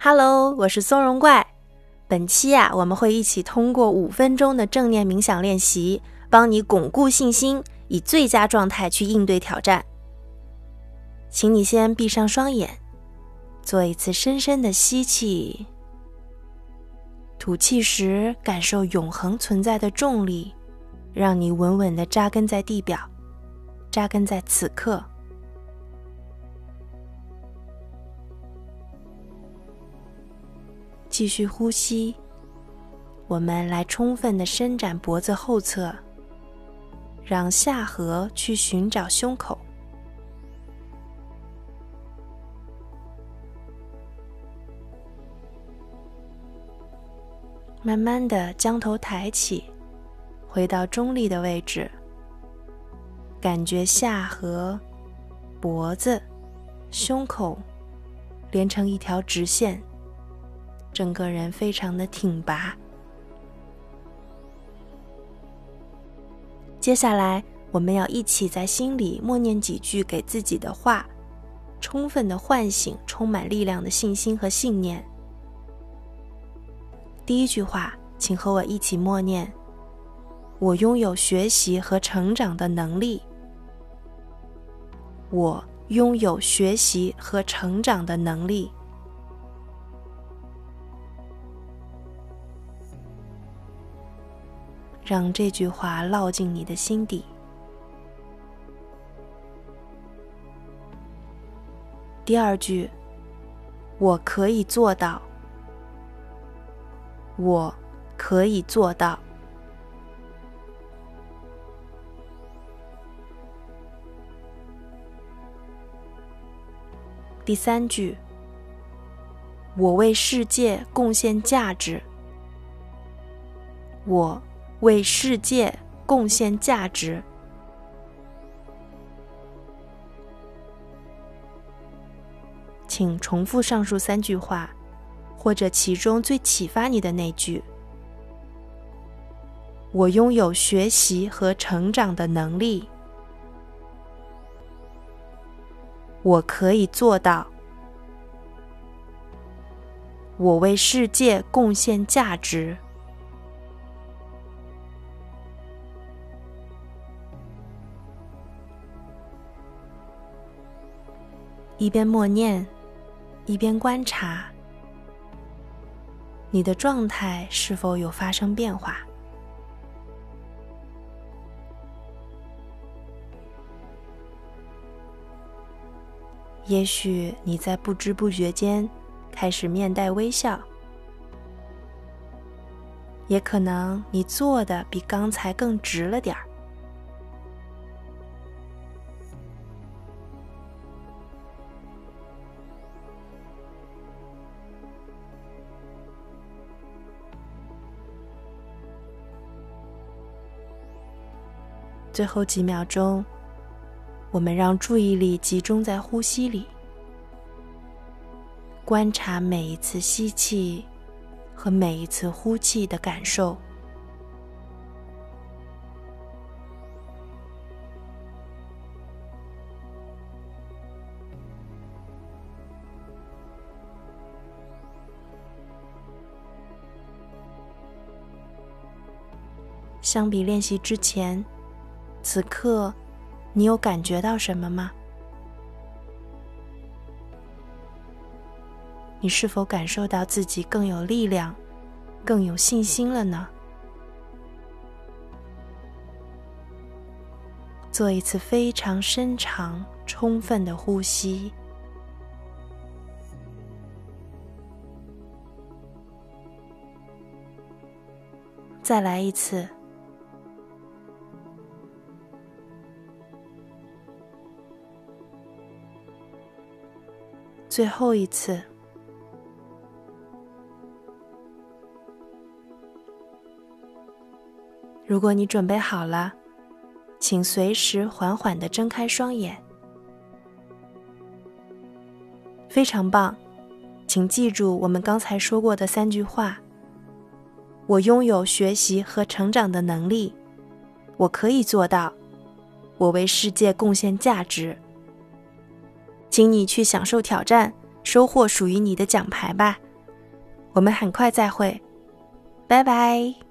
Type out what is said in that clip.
Hello，我是松茸怪。本期呀，我们会一起通过五分钟的正念冥想练习，帮你巩固信心，以最佳状态去应对挑战。请你先闭上双眼，做一次深深的吸气，吐气时感受永恒存在的重力，让你稳稳的扎根在地表，扎根在此刻。继续呼吸，我们来充分的伸展脖子后侧，让下颌去寻找胸口。慢慢的将头抬起，回到中立的位置，感觉下颌、脖子、胸口连成一条直线。整个人非常的挺拔。接下来，我们要一起在心里默念几句给自己的话，充分的唤醒充满力量的信心和信念。第一句话，请和我一起默念：“我拥有学习和成长的能力。”我拥有学习和成长的能力。让这句话烙进你的心底。第二句，我可以做到，我可以做到。第三句，我为世界贡献价值，我。为世界贡献价值，请重复上述三句话，或者其中最启发你的那句：“我拥有学习和成长的能力，我可以做到，我为世界贡献价值。”一边默念，一边观察，你的状态是否有发生变化？也许你在不知不觉间开始面带微笑，也可能你做的比刚才更直了点儿。最后几秒钟，我们让注意力集中在呼吸里，观察每一次吸气和每一次呼气的感受。相比练习之前。此刻，你有感觉到什么吗？你是否感受到自己更有力量、更有信心了呢？做一次非常深长、充分的呼吸，再来一次。最后一次。如果你准备好了，请随时缓缓的睁开双眼。非常棒，请记住我们刚才说过的三句话：我拥有学习和成长的能力，我可以做到，我为世界贡献价值。请你去享受挑战，收获属于你的奖牌吧。我们很快再会，拜拜。